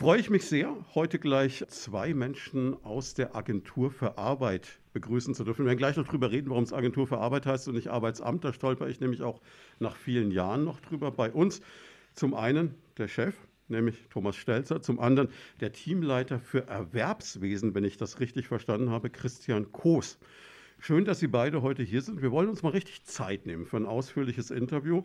freue ich mich sehr, heute gleich zwei Menschen aus der Agentur für Arbeit begrüßen zu dürfen. Wir werden gleich noch drüber reden, warum es Agentur für Arbeit heißt und nicht Arbeitsamt. Da stolper ich nämlich auch nach vielen Jahren noch drüber. Bei uns zum einen der Chef, nämlich Thomas Stelzer, zum anderen der Teamleiter für Erwerbswesen, wenn ich das richtig verstanden habe, Christian Koos. Schön, dass Sie beide heute hier sind. Wir wollen uns mal richtig Zeit nehmen für ein ausführliches Interview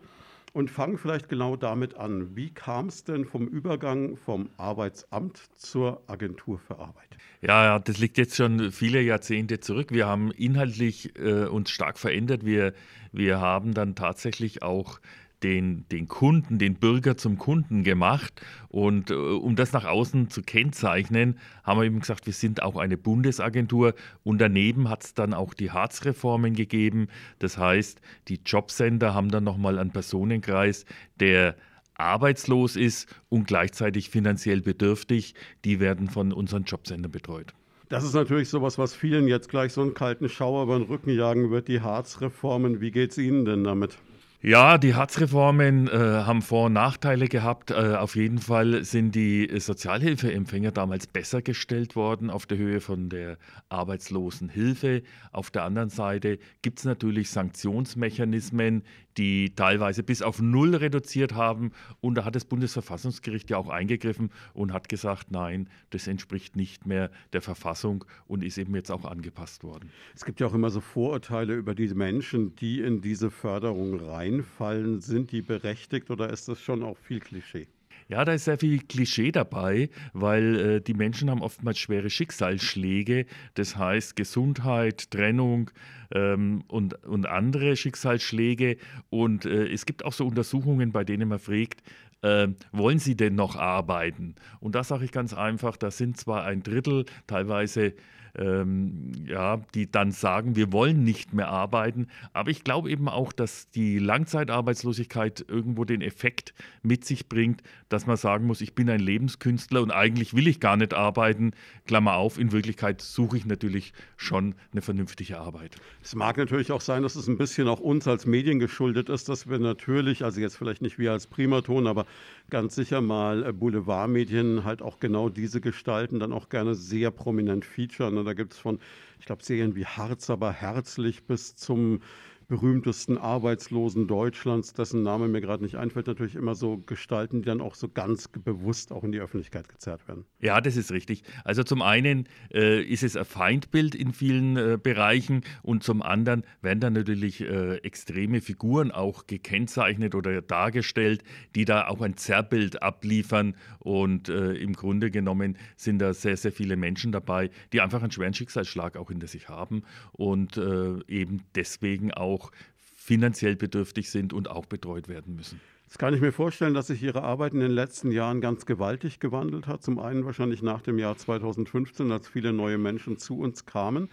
und fangen vielleicht genau damit an. Wie kam es denn vom Übergang vom Arbeitsamt zur Agentur für Arbeit? Ja, das liegt jetzt schon viele Jahrzehnte zurück. Wir haben inhaltlich äh, uns stark verändert. Wir, wir haben dann tatsächlich auch den, den Kunden, den Bürger zum Kunden gemacht. Und äh, um das nach außen zu kennzeichnen, haben wir eben gesagt, wir sind auch eine Bundesagentur. Und daneben hat es dann auch die Harzreformen gegeben. Das heißt, die Jobcenter haben dann nochmal einen Personenkreis, der arbeitslos ist und gleichzeitig finanziell bedürftig. Die werden von unseren Jobcentern betreut. Das ist natürlich sowas, was vielen jetzt gleich so einen kalten Schauer über den Rücken jagen wird, die Harzreformen. Wie geht es Ihnen denn damit? Ja, die Hartz-Reformen äh, haben Vor- und Nachteile gehabt. Äh, auf jeden Fall sind die Sozialhilfeempfänger damals besser gestellt worden auf der Höhe von der Arbeitslosenhilfe. Auf der anderen Seite gibt es natürlich Sanktionsmechanismen, die teilweise bis auf Null reduziert haben. Und da hat das Bundesverfassungsgericht ja auch eingegriffen und hat gesagt, nein, das entspricht nicht mehr der Verfassung und ist eben jetzt auch angepasst worden. Es gibt ja auch immer so Vorurteile über die Menschen, die in diese Förderung reinfallen. Sind die berechtigt oder ist das schon auch viel Klischee? Ja, da ist sehr viel Klischee dabei, weil äh, die Menschen haben oftmals schwere Schicksalsschläge, das heißt Gesundheit, Trennung ähm, und, und andere Schicksalsschläge. Und äh, es gibt auch so Untersuchungen, bei denen man fragt, äh, wollen Sie denn noch arbeiten? Und da sage ich ganz einfach, da sind zwar ein Drittel, teilweise ähm, ja, die dann sagen, wir wollen nicht mehr arbeiten. Aber ich glaube eben auch, dass die Langzeitarbeitslosigkeit irgendwo den Effekt mit sich bringt, dass man sagen muss, ich bin ein Lebenskünstler und eigentlich will ich gar nicht arbeiten. Klammer auf, in Wirklichkeit suche ich natürlich schon eine vernünftige Arbeit. Es mag natürlich auch sein, dass es ein bisschen auch uns als Medien geschuldet ist, dass wir natürlich, also jetzt vielleicht nicht wir als Primaton, aber ganz sicher mal äh, Boulevardmedien halt auch genau diese Gestalten dann auch gerne sehr prominent featuren. Da gibt es von, ich glaube, Serien wie Harz, aber herzlich bis zum berühmtesten Arbeitslosen Deutschlands, dessen Name mir gerade nicht einfällt, natürlich immer so Gestalten, die dann auch so ganz bewusst auch in die Öffentlichkeit gezerrt werden. Ja, das ist richtig. Also zum einen äh, ist es ein Feindbild in vielen äh, Bereichen und zum anderen werden dann natürlich äh, extreme Figuren auch gekennzeichnet oder dargestellt, die da auch ein Zerrbild abliefern und äh, im Grunde genommen sind da sehr, sehr viele Menschen dabei, die einfach einen schweren Schicksalsschlag auch hinter sich haben und äh, eben deswegen auch auch finanziell bedürftig sind und auch betreut werden müssen. Jetzt kann ich mir vorstellen, dass sich Ihre Arbeit in den letzten Jahren ganz gewaltig gewandelt hat. Zum einen wahrscheinlich nach dem Jahr 2015, als viele neue Menschen zu uns kamen,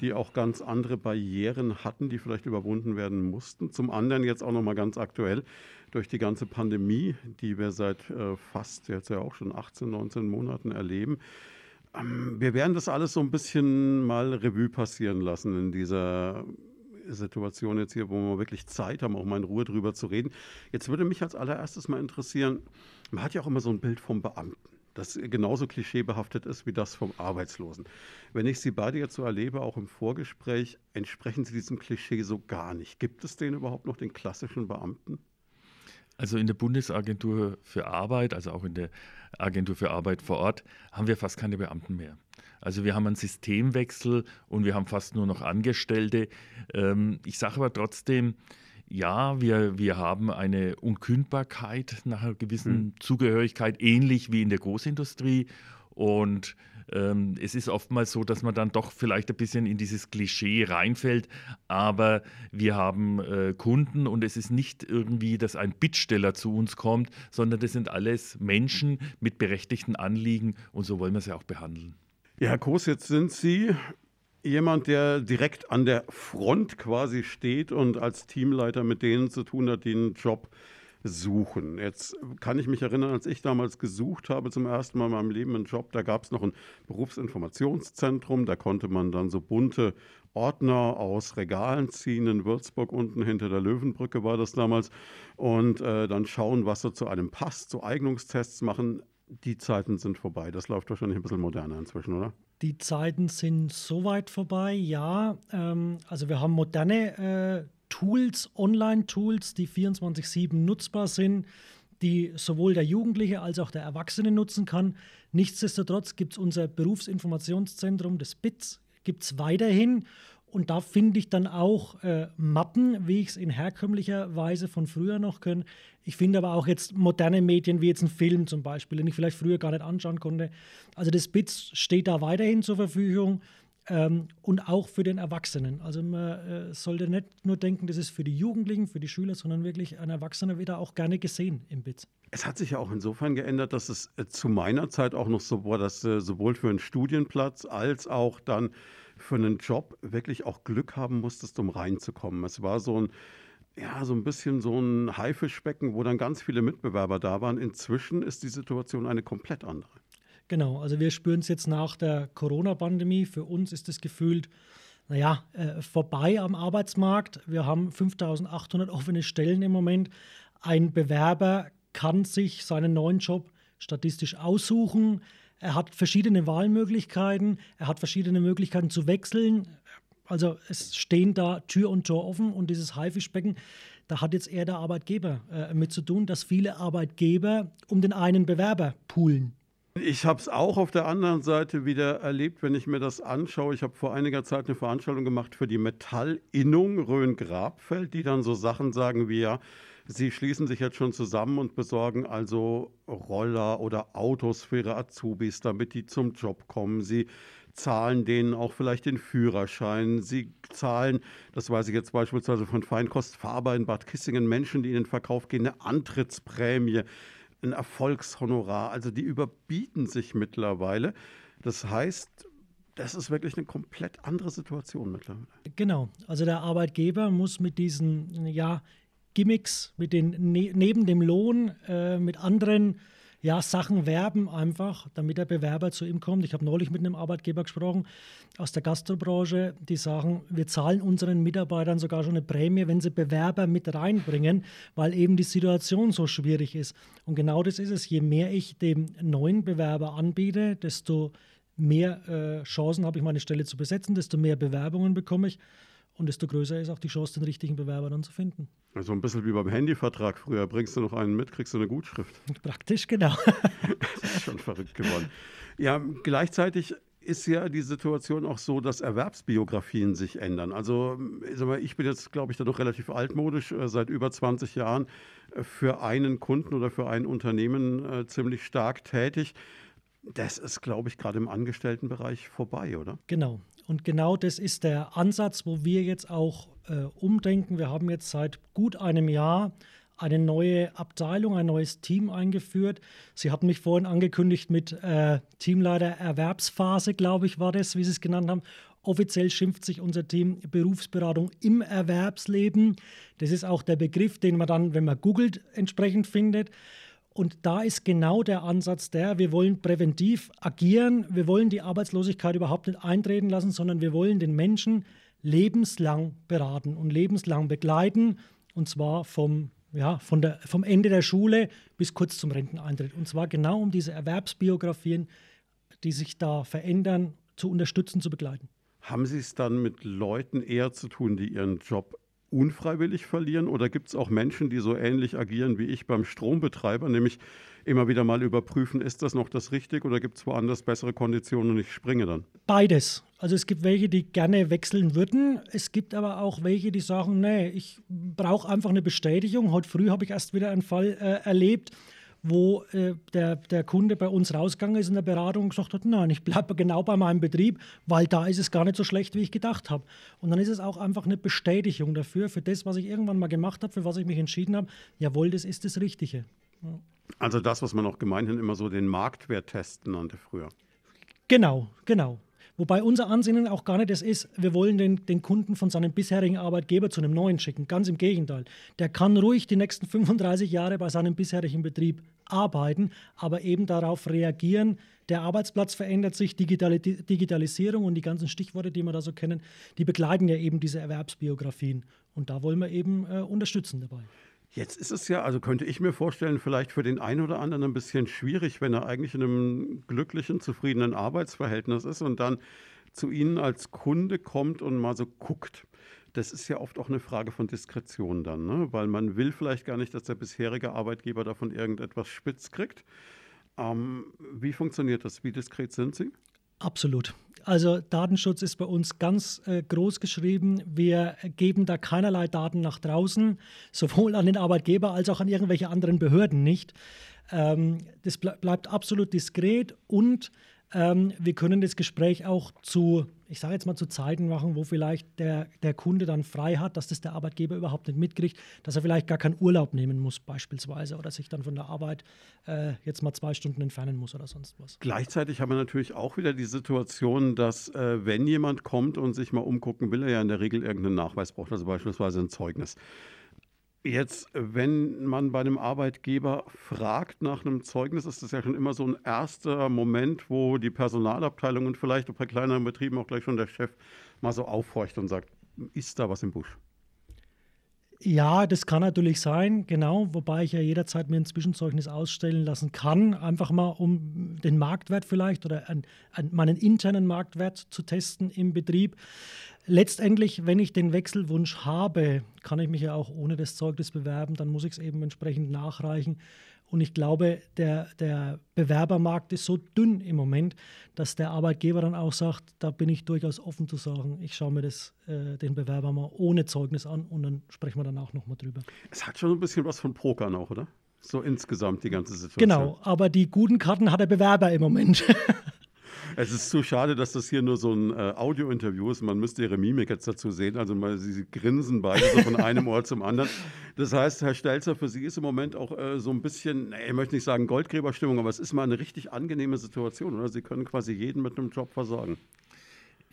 die auch ganz andere Barrieren hatten, die vielleicht überwunden werden mussten. Zum anderen jetzt auch noch mal ganz aktuell durch die ganze Pandemie, die wir seit äh, fast jetzt ja auch schon 18, 19 Monaten erleben. Ähm, wir werden das alles so ein bisschen mal Revue passieren lassen in dieser Situation jetzt hier, wo wir wirklich Zeit haben, auch mal in Ruhe drüber zu reden. Jetzt würde mich als allererstes mal interessieren, man hat ja auch immer so ein Bild vom Beamten das genauso klischeebehaftet ist wie das vom Arbeitslosen. Wenn ich Sie beide jetzt so erlebe, auch im Vorgespräch, entsprechen Sie diesem Klischee so gar nicht. Gibt es den überhaupt noch, den klassischen Beamten? Also in der Bundesagentur für Arbeit, also auch in der Agentur für Arbeit vor Ort, haben wir fast keine Beamten mehr. Also wir haben einen Systemwechsel und wir haben fast nur noch Angestellte. Ähm, ich sage aber trotzdem, ja, wir, wir haben eine Unkündbarkeit nach einer gewissen mhm. Zugehörigkeit, ähnlich wie in der Großindustrie. Und ähm, es ist oftmals so, dass man dann doch vielleicht ein bisschen in dieses Klischee reinfällt, aber wir haben äh, Kunden und es ist nicht irgendwie, dass ein Bittsteller zu uns kommt, sondern das sind alles Menschen mit berechtigten Anliegen und so wollen wir sie auch behandeln. Ja, Herr Koos, jetzt sind Sie jemand, der direkt an der Front quasi steht und als Teamleiter mit denen zu tun hat, die einen Job suchen. Jetzt kann ich mich erinnern, als ich damals gesucht habe, zum ersten Mal in meinem Leben einen Job, da gab es noch ein Berufsinformationszentrum, da konnte man dann so bunte Ordner aus Regalen ziehen, in Würzburg unten hinter der Löwenbrücke war das damals, und äh, dann schauen, was so zu einem passt, so Eignungstests machen die Zeiten sind vorbei. Das läuft wahrscheinlich ein bisschen moderner inzwischen, oder? Die Zeiten sind so weit vorbei, ja. Ähm, also wir haben moderne äh, Tools, Online-Tools, die 24-7 nutzbar sind, die sowohl der Jugendliche als auch der Erwachsene nutzen kann. Nichtsdestotrotz gibt es unser Berufsinformationszentrum, das BITS, gibt es weiterhin. Und da finde ich dann auch äh, Mappen, wie ich es in herkömmlicher Weise von früher noch können. Ich finde aber auch jetzt moderne Medien, wie jetzt ein Film zum Beispiel, den ich vielleicht früher gar nicht anschauen konnte. Also das BITS steht da weiterhin zur Verfügung ähm, und auch für den Erwachsenen. Also man äh, sollte nicht nur denken, das ist für die Jugendlichen, für die Schüler, sondern wirklich ein Erwachsener wird da auch gerne gesehen im BITS. Es hat sich ja auch insofern geändert, dass es äh, zu meiner Zeit auch noch so war, dass äh, sowohl für einen Studienplatz als auch dann für einen Job wirklich auch Glück haben musstest, um reinzukommen. Es war so ein, ja, so ein bisschen so ein Haifischbecken, wo dann ganz viele Mitbewerber da waren. Inzwischen ist die Situation eine komplett andere. Genau, also wir spüren es jetzt nach der Corona-Pandemie. Für uns ist es gefühlt, naja, äh, vorbei am Arbeitsmarkt. Wir haben 5800 offene Stellen im Moment. Ein Bewerber kann sich seinen neuen Job statistisch aussuchen. Er hat verschiedene Wahlmöglichkeiten, er hat verschiedene Möglichkeiten zu wechseln. Also es stehen da Tür und Tor offen und dieses Haifischbecken, da hat jetzt eher der Arbeitgeber äh, mit zu tun, dass viele Arbeitgeber um den einen Bewerber poolen. Ich habe es auch auf der anderen Seite wieder erlebt, wenn ich mir das anschaue. Ich habe vor einiger Zeit eine Veranstaltung gemacht für die Metallinnung Rhön-Grabfeld, die dann so Sachen sagen wie ja, Sie schließen sich jetzt schon zusammen und besorgen also Roller oder Autos für Ihre Azubis, damit die zum Job kommen. Sie zahlen denen auch vielleicht den Führerschein. Sie zahlen, das weiß ich jetzt beispielsweise von Feinkost Faber in Bad Kissingen, Menschen, die in den Verkauf gehen, eine Antrittsprämie, ein Erfolgshonorar. Also die überbieten sich mittlerweile. Das heißt, das ist wirklich eine komplett andere Situation mittlerweile. Genau. Also der Arbeitgeber muss mit diesen ja, Gimmicks, mit den ne neben dem Lohn, äh, mit anderen ja, Sachen werben einfach, damit der Bewerber zu ihm kommt. Ich habe neulich mit einem Arbeitgeber gesprochen aus der Gastrobranche, die sagen, wir zahlen unseren Mitarbeitern sogar schon eine Prämie, wenn sie Bewerber mit reinbringen, weil eben die Situation so schwierig ist. Und genau das ist es. Je mehr ich dem neuen Bewerber anbiete, desto mehr äh, Chancen habe ich, meine Stelle zu besetzen, desto mehr Bewerbungen bekomme ich. Und desto größer ist auch die Chance, den richtigen Bewerber dann zu finden. Also ein bisschen wie beim Handyvertrag früher. Bringst du noch einen mit, kriegst du eine Gutschrift. Praktisch, genau. das ist schon verrückt geworden. Ja, gleichzeitig ist ja die Situation auch so, dass Erwerbsbiografien sich ändern. Also ich bin jetzt, glaube ich, da doch relativ altmodisch, äh, seit über 20 Jahren äh, für einen Kunden oder für ein Unternehmen äh, ziemlich stark tätig. Das ist, glaube ich, gerade im Angestelltenbereich vorbei, oder? Genau. Und genau das ist der Ansatz, wo wir jetzt auch äh, umdenken. Wir haben jetzt seit gut einem Jahr eine neue Abteilung, ein neues Team eingeführt. Sie hatten mich vorhin angekündigt mit äh, Teamleiter Erwerbsphase, glaube ich, war das, wie Sie es genannt haben. Offiziell schimpft sich unser Team Berufsberatung im Erwerbsleben. Das ist auch der Begriff, den man dann, wenn man googelt, entsprechend findet. Und da ist genau der Ansatz der, wir wollen präventiv agieren, wir wollen die Arbeitslosigkeit überhaupt nicht eintreten lassen, sondern wir wollen den Menschen lebenslang beraten und lebenslang begleiten. Und zwar vom, ja, von der, vom Ende der Schule bis kurz zum Renteneintritt. Und zwar genau um diese Erwerbsbiografien, die sich da verändern, zu unterstützen, zu begleiten. Haben Sie es dann mit Leuten eher zu tun, die ihren Job unfreiwillig verlieren? Oder gibt es auch Menschen, die so ähnlich agieren wie ich beim Strombetreiber, nämlich immer wieder mal überprüfen, ist das noch das Richtige oder gibt es woanders bessere Konditionen und ich springe dann? Beides. Also es gibt welche, die gerne wechseln würden. Es gibt aber auch welche, die sagen, nee, ich brauche einfach eine Bestätigung. Heute früh habe ich erst wieder einen Fall äh, erlebt wo äh, der, der Kunde bei uns rausgegangen ist in der Beratung und gesagt hat, nein, ich bleibe genau bei meinem Betrieb, weil da ist es gar nicht so schlecht, wie ich gedacht habe. Und dann ist es auch einfach eine Bestätigung dafür, für das, was ich irgendwann mal gemacht habe, für was ich mich entschieden habe, jawohl, das ist das Richtige. Ja. Also das, was man auch gemeinhin immer so den Marktwert testen nannte früher. Genau, genau. Wobei unser Ansinnen auch gar nicht das ist, wir wollen den, den Kunden von seinem bisherigen Arbeitgeber zu einem neuen schicken. Ganz im Gegenteil. Der kann ruhig die nächsten 35 Jahre bei seinem bisherigen Betrieb arbeiten, aber eben darauf reagieren. Der Arbeitsplatz verändert sich, Digital Digitalisierung und die ganzen Stichworte, die wir da so kennen, die begleiten ja eben diese Erwerbsbiografien. Und da wollen wir eben äh, unterstützen dabei. Jetzt ist es ja, also könnte ich mir vorstellen, vielleicht für den einen oder anderen ein bisschen schwierig, wenn er eigentlich in einem glücklichen, zufriedenen Arbeitsverhältnis ist und dann zu Ihnen als Kunde kommt und mal so guckt. Das ist ja oft auch eine Frage von Diskretion dann, ne? weil man will vielleicht gar nicht, dass der bisherige Arbeitgeber davon irgendetwas spitz kriegt. Ähm, wie funktioniert das? Wie diskret sind Sie? Absolut. Also Datenschutz ist bei uns ganz äh, groß geschrieben. Wir geben da keinerlei Daten nach draußen, sowohl an den Arbeitgeber als auch an irgendwelche anderen Behörden nicht. Ähm, das ble bleibt absolut diskret und ähm, wir können das Gespräch auch zu, ich sage jetzt mal zu Zeiten machen, wo vielleicht der, der Kunde dann frei hat, dass das der Arbeitgeber überhaupt nicht mitkriegt, dass er vielleicht gar keinen Urlaub nehmen muss beispielsweise oder sich dann von der Arbeit äh, jetzt mal zwei Stunden entfernen muss oder sonst was. Gleichzeitig haben wir natürlich auch wieder die Situation, dass äh, wenn jemand kommt und sich mal umgucken will, er ja in der Regel irgendeinen Nachweis braucht, also beispielsweise ein Zeugnis. Jetzt, wenn man bei einem Arbeitgeber fragt nach einem Zeugnis, ist das ja schon immer so ein erster Moment, wo die Personalabteilung und vielleicht bei kleineren Betrieben auch gleich schon der Chef mal so aufhorcht und sagt, ist da was im Busch? Ja, das kann natürlich sein, genau, wobei ich ja jederzeit mir ein Zwischenzeugnis ausstellen lassen kann, einfach mal um den Marktwert vielleicht oder an, an meinen internen Marktwert zu testen im Betrieb. Letztendlich, wenn ich den Wechselwunsch habe, kann ich mich ja auch ohne das Zeugnis bewerben, dann muss ich es eben entsprechend nachreichen. Und ich glaube, der, der Bewerbermarkt ist so dünn im Moment, dass der Arbeitgeber dann auch sagt, da bin ich durchaus offen zu sagen, ich schaue mir das, äh, den Bewerber mal ohne Zeugnis an und dann sprechen wir danach nochmal drüber. Es hat schon ein bisschen was von Poker noch, oder? So insgesamt die ganze Situation. Genau, aber die guten Karten hat der Bewerber im Moment. Es ist zu schade, dass das hier nur so ein äh, Audio-Interview ist. Man müsste ihre Mimik jetzt dazu sehen. Also mal, sie, grinsen beide so von einem Ohr zum anderen. Das heißt, Herr Stelzer, für Sie ist im Moment auch äh, so ein bisschen, ich möchte nicht sagen Goldgräberstimmung, aber es ist mal eine richtig angenehme Situation. Oder? Sie können quasi jeden mit einem Job versorgen.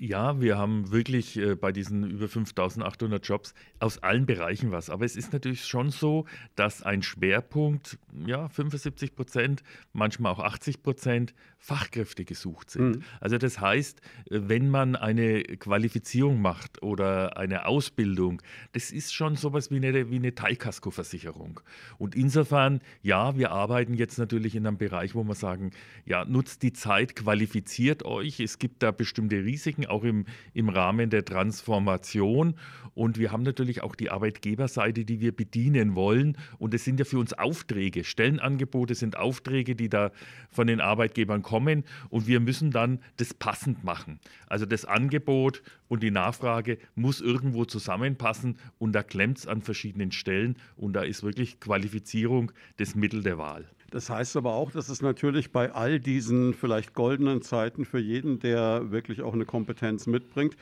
Ja, wir haben wirklich äh, bei diesen über 5800 Jobs aus allen Bereichen was. Aber es ist natürlich schon so, dass ein Schwerpunkt, ja, 75 Prozent, manchmal auch 80 Prozent Fachkräfte gesucht sind. Mhm. Also das heißt, wenn man eine Qualifizierung macht oder eine Ausbildung, das ist schon sowas wie eine, wie eine Teilkaskoversicherung. Und insofern, ja, wir arbeiten jetzt natürlich in einem Bereich, wo wir sagen, ja, nutzt die Zeit, qualifiziert euch. Es gibt da bestimmte Risiken, auch im, im Rahmen der Transformation. Und wir haben natürlich auch die Arbeitgeberseite, die wir bedienen wollen. Und es sind ja für uns Aufträge. Stellenangebote sind Aufträge, die da von den Arbeitgebern kommen. Und wir müssen dann das passend machen. Also das Angebot und die Nachfrage muss irgendwo zusammenpassen. Und da klemmt es an verschiedenen Stellen. Und da ist wirklich Qualifizierung das Mittel der Wahl. Das heißt aber auch, dass es natürlich bei all diesen vielleicht goldenen Zeiten für jeden, der wirklich auch eine Kompetenz mitbringt,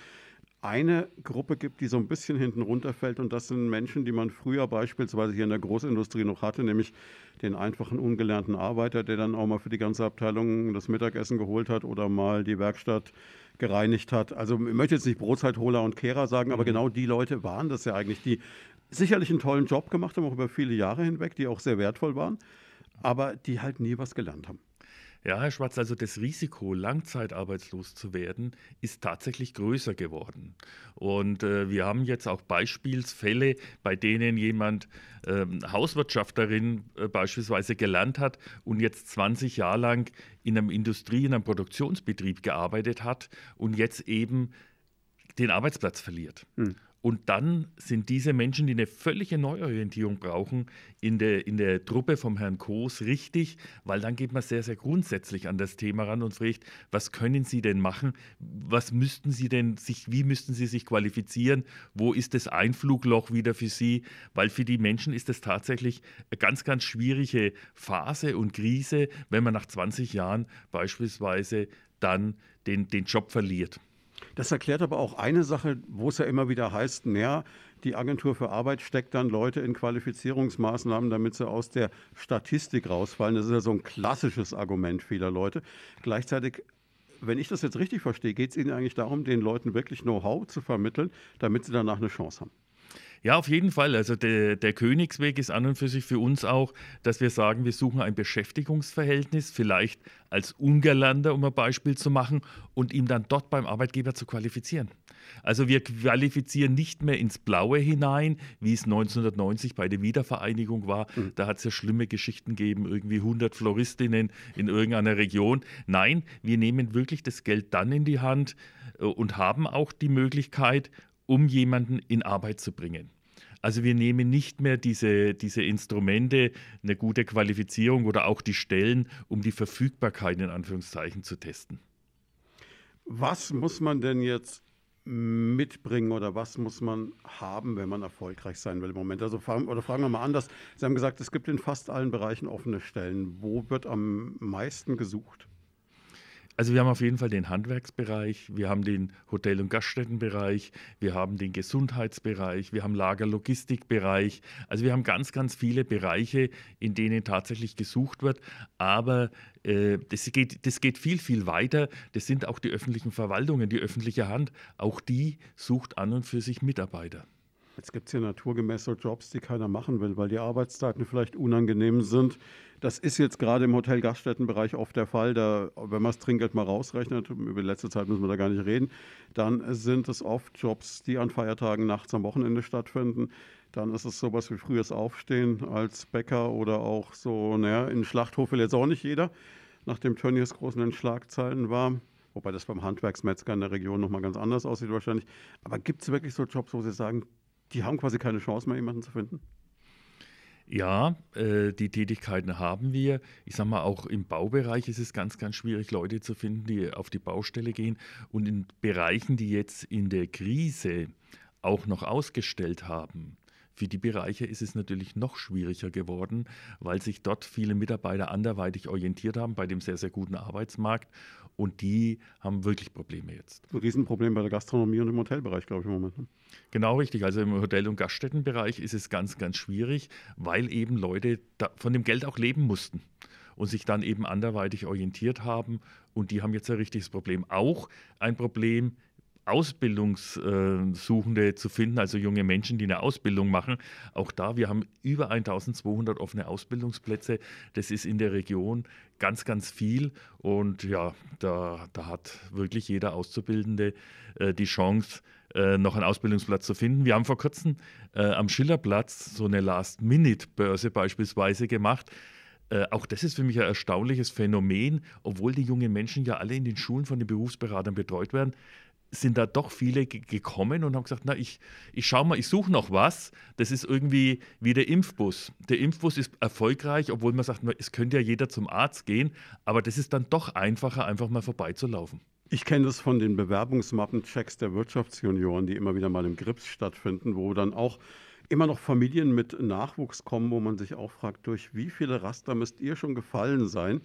eine Gruppe gibt, die so ein bisschen hinten runterfällt und das sind Menschen, die man früher beispielsweise hier in der Großindustrie noch hatte, nämlich den einfachen ungelernten Arbeiter, der dann auch mal für die ganze Abteilung das Mittagessen geholt hat oder mal die Werkstatt gereinigt hat. Also ich möchte jetzt nicht Brotzeitholer und Kehrer sagen, aber mhm. genau die Leute waren das ja eigentlich, die sicherlich einen tollen Job gemacht haben, auch über viele Jahre hinweg, die auch sehr wertvoll waren aber die halt nie was gelernt haben. Ja, Herr Schwarz, also das Risiko, langzeitarbeitslos zu werden, ist tatsächlich größer geworden. Und äh, wir haben jetzt auch Beispielsfälle, bei denen jemand äh, Hauswirtschafterin äh, beispielsweise gelernt hat und jetzt 20 Jahre lang in einem Industrie-, in einem Produktionsbetrieb gearbeitet hat und jetzt eben den Arbeitsplatz verliert. Hm. Und dann sind diese Menschen, die eine völlige Neuorientierung brauchen, in der, in der Truppe vom Herrn Koos richtig, weil dann geht man sehr, sehr grundsätzlich an das Thema ran und fragt, was können Sie denn machen? Was müssten Sie denn sich, wie müssten Sie sich qualifizieren? Wo ist das Einflugloch wieder für Sie? Weil für die Menschen ist das tatsächlich eine ganz, ganz schwierige Phase und Krise, wenn man nach 20 Jahren beispielsweise dann den, den Job verliert. Das erklärt aber auch eine Sache, wo es ja immer wieder heißt, naja, die Agentur für Arbeit steckt dann Leute in Qualifizierungsmaßnahmen, damit sie aus der Statistik rausfallen. Das ist ja so ein klassisches Argument vieler Leute. Gleichzeitig wenn ich das jetzt richtig verstehe, geht es Ihnen eigentlich darum, den Leuten wirklich Know-how zu vermitteln, damit sie danach eine Chance haben. Ja, auf jeden Fall. Also der, der, Königsweg ist an und für sich für uns auch, dass wir sagen, wir suchen ein Beschäftigungsverhältnis, vielleicht als Ungarlander, um ein Beispiel zu machen, und ihm dann dort beim Arbeitgeber zu qualifizieren. Also wir qualifizieren nicht mehr ins Blaue hinein, wie es 1990 bei der Wiedervereinigung war. Mhm. Da hat es ja schlimme Geschichten gegeben, irgendwie 100 Floristinnen in irgendeiner Region. Nein, wir nehmen wirklich das Geld dann in die Hand äh, und haben auch die Möglichkeit, um jemanden in Arbeit zu bringen. Also wir nehmen nicht mehr diese, diese Instrumente, eine gute Qualifizierung oder auch die Stellen, um die Verfügbarkeit in Anführungszeichen zu testen. Was muss man denn jetzt mitbringen oder was muss man haben, wenn man erfolgreich sein will im Moment? Also fragen, oder fragen wir mal anders. Sie haben gesagt, es gibt in fast allen Bereichen offene Stellen. Wo wird am meisten gesucht? Also wir haben auf jeden Fall den Handwerksbereich, wir haben den Hotel- und Gaststättenbereich, wir haben den Gesundheitsbereich, wir haben Lagerlogistikbereich. Also wir haben ganz, ganz viele Bereiche, in denen tatsächlich gesucht wird. Aber äh, das, geht, das geht viel, viel weiter. Das sind auch die öffentlichen Verwaltungen, die öffentliche Hand. Auch die sucht an und für sich Mitarbeiter. Jetzt gibt es hier naturgemäß so Jobs, die keiner machen will, weil die Arbeitszeiten vielleicht unangenehm sind. Das ist jetzt gerade im Hotel-Gaststättenbereich oft der Fall. Da, wenn man das Trinkgeld mal rausrechnet, über die letzte Zeit müssen wir da gar nicht reden, dann sind es oft Jobs, die an Feiertagen nachts am Wochenende stattfinden. Dann ist es sowas wie frühes Aufstehen als Bäcker oder auch so, naja, in Schlachthof will jetzt auch nicht jeder, nachdem Tönnies groß in Schlagzeilen war. Wobei das beim Handwerksmetzger in der Region nochmal ganz anders aussieht wahrscheinlich. Aber gibt es wirklich so Jobs, wo Sie sagen, die haben quasi keine Chance mehr, jemanden zu finden? Ja, äh, die Tätigkeiten haben wir. Ich sage mal, auch im Baubereich ist es ganz, ganz schwierig, Leute zu finden, die auf die Baustelle gehen. Und in Bereichen, die jetzt in der Krise auch noch ausgestellt haben, für die Bereiche ist es natürlich noch schwieriger geworden, weil sich dort viele Mitarbeiter anderweitig orientiert haben bei dem sehr, sehr guten Arbeitsmarkt. Und die haben wirklich Probleme jetzt. Ein Riesenproblem bei der Gastronomie und im Hotelbereich, glaube ich, im Moment. Ne? Genau richtig. Also im Hotel- und Gaststättenbereich ist es ganz, ganz schwierig, weil eben Leute von dem Geld auch leben mussten und sich dann eben anderweitig orientiert haben. Und die haben jetzt ein richtiges Problem. Auch ein Problem Ausbildungssuchende zu finden, also junge Menschen, die eine Ausbildung machen. Auch da, wir haben über 1200 offene Ausbildungsplätze. Das ist in der Region ganz, ganz viel. Und ja, da, da hat wirklich jeder Auszubildende äh, die Chance, äh, noch einen Ausbildungsplatz zu finden. Wir haben vor kurzem äh, am Schillerplatz so eine Last-Minute-Börse beispielsweise gemacht. Äh, auch das ist für mich ein erstaunliches Phänomen, obwohl die jungen Menschen ja alle in den Schulen von den Berufsberatern betreut werden sind da doch viele gekommen und haben gesagt, na, ich, ich schau mal, ich suche noch was. Das ist irgendwie wie der Impfbus. Der Impfbus ist erfolgreich, obwohl man sagt, es könnte ja jeder zum Arzt gehen, aber das ist dann doch einfacher, einfach mal vorbeizulaufen. Ich kenne das von den Bewerbungsmappenchecks der Wirtschaftsjunioren, die immer wieder mal im Grips stattfinden, wo dann auch immer noch Familien mit Nachwuchs kommen, wo man sich auch fragt, durch wie viele Raster müsst ihr schon gefallen sein,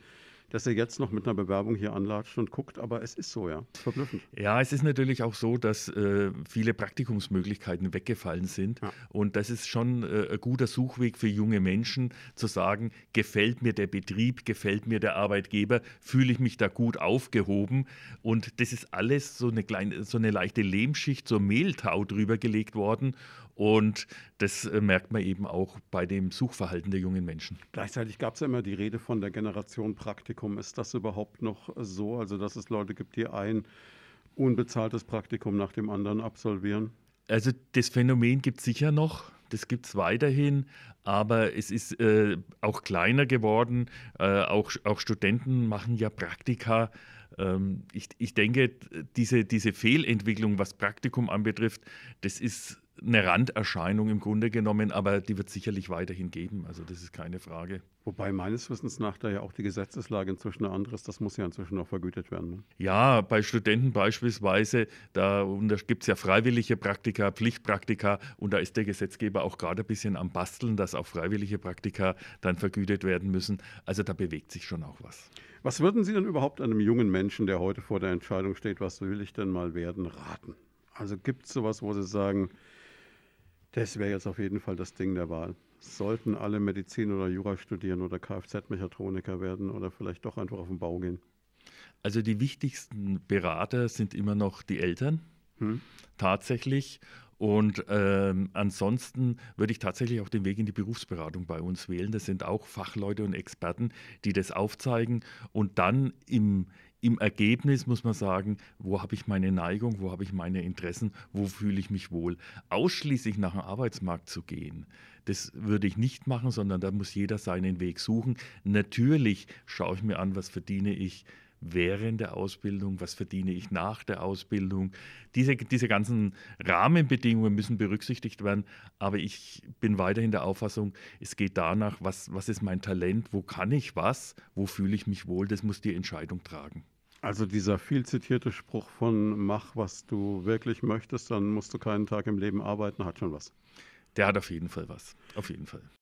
dass er jetzt noch mit einer Bewerbung hier anlatscht und guckt, aber es ist so, ja. Verblüffend. Ja, es ist natürlich auch so, dass äh, viele Praktikumsmöglichkeiten weggefallen sind. Ja. Und das ist schon äh, ein guter Suchweg für junge Menschen, zu sagen, gefällt mir der Betrieb, gefällt mir der Arbeitgeber, fühle ich mich da gut aufgehoben. Und das ist alles so eine, kleine, so eine leichte Lehmschicht, so Mehltau drüber gelegt worden. Und das äh, merkt man eben auch bei dem Suchverhalten der jungen Menschen. Gleichzeitig gab es ja immer die Rede von der Generation Praktikum. Ist das überhaupt noch so? Also, dass es Leute gibt, die ein unbezahltes Praktikum nach dem anderen absolvieren? Also, das Phänomen gibt es sicher noch. Das gibt es weiterhin, aber es ist äh, auch kleiner geworden. Äh, auch, auch Studenten machen ja Praktika. Ähm, ich, ich denke, diese, diese Fehlentwicklung, was Praktikum anbetrifft, das ist eine Randerscheinung im Grunde genommen, aber die wird sicherlich weiterhin geben. Also das ist keine Frage. Wobei meines Wissens nach da ja auch die Gesetzeslage inzwischen eine andere ist. Das muss ja inzwischen auch vergütet werden. Ne? Ja, bei Studenten beispielsweise, da, da gibt es ja freiwillige Praktika, Pflichtpraktika und da ist der Gesetzgeber auch gerade ein bisschen am Basteln, dass auch freiwillige Praktika dann vergütet werden müssen. Also da bewegt sich schon auch was. Was würden Sie denn überhaupt einem jungen Menschen, der heute vor der Entscheidung steht, was will ich denn mal werden, raten? Also gibt es sowas, wo Sie sagen, das wäre jetzt auf jeden Fall das Ding der Wahl. Sollten alle Medizin oder Jura studieren oder Kfz-Mechatroniker werden oder vielleicht doch einfach auf den Bau gehen? Also die wichtigsten Berater sind immer noch die Eltern, hm. tatsächlich. Und ähm, ansonsten würde ich tatsächlich auch den Weg in die Berufsberatung bei uns wählen. Das sind auch Fachleute und Experten, die das aufzeigen und dann im, im Ergebnis muss man sagen, wo habe ich meine Neigung, wo habe ich meine Interessen, wo fühle ich mich wohl. Ausschließlich nach dem Arbeitsmarkt zu gehen, das würde ich nicht machen, sondern da muss jeder seinen Weg suchen. Natürlich schaue ich mir an, was verdiene ich während der Ausbildung, was verdiene ich nach der Ausbildung. Diese, diese ganzen Rahmenbedingungen müssen berücksichtigt werden, aber ich bin weiterhin der Auffassung, es geht danach, was, was ist mein Talent, wo kann ich was, wo fühle ich mich wohl, das muss die Entscheidung tragen. Also dieser viel zitierte Spruch von mach, was du wirklich möchtest, dann musst du keinen Tag im Leben arbeiten, hat schon was. Der hat auf jeden Fall was. Auf jeden Fall.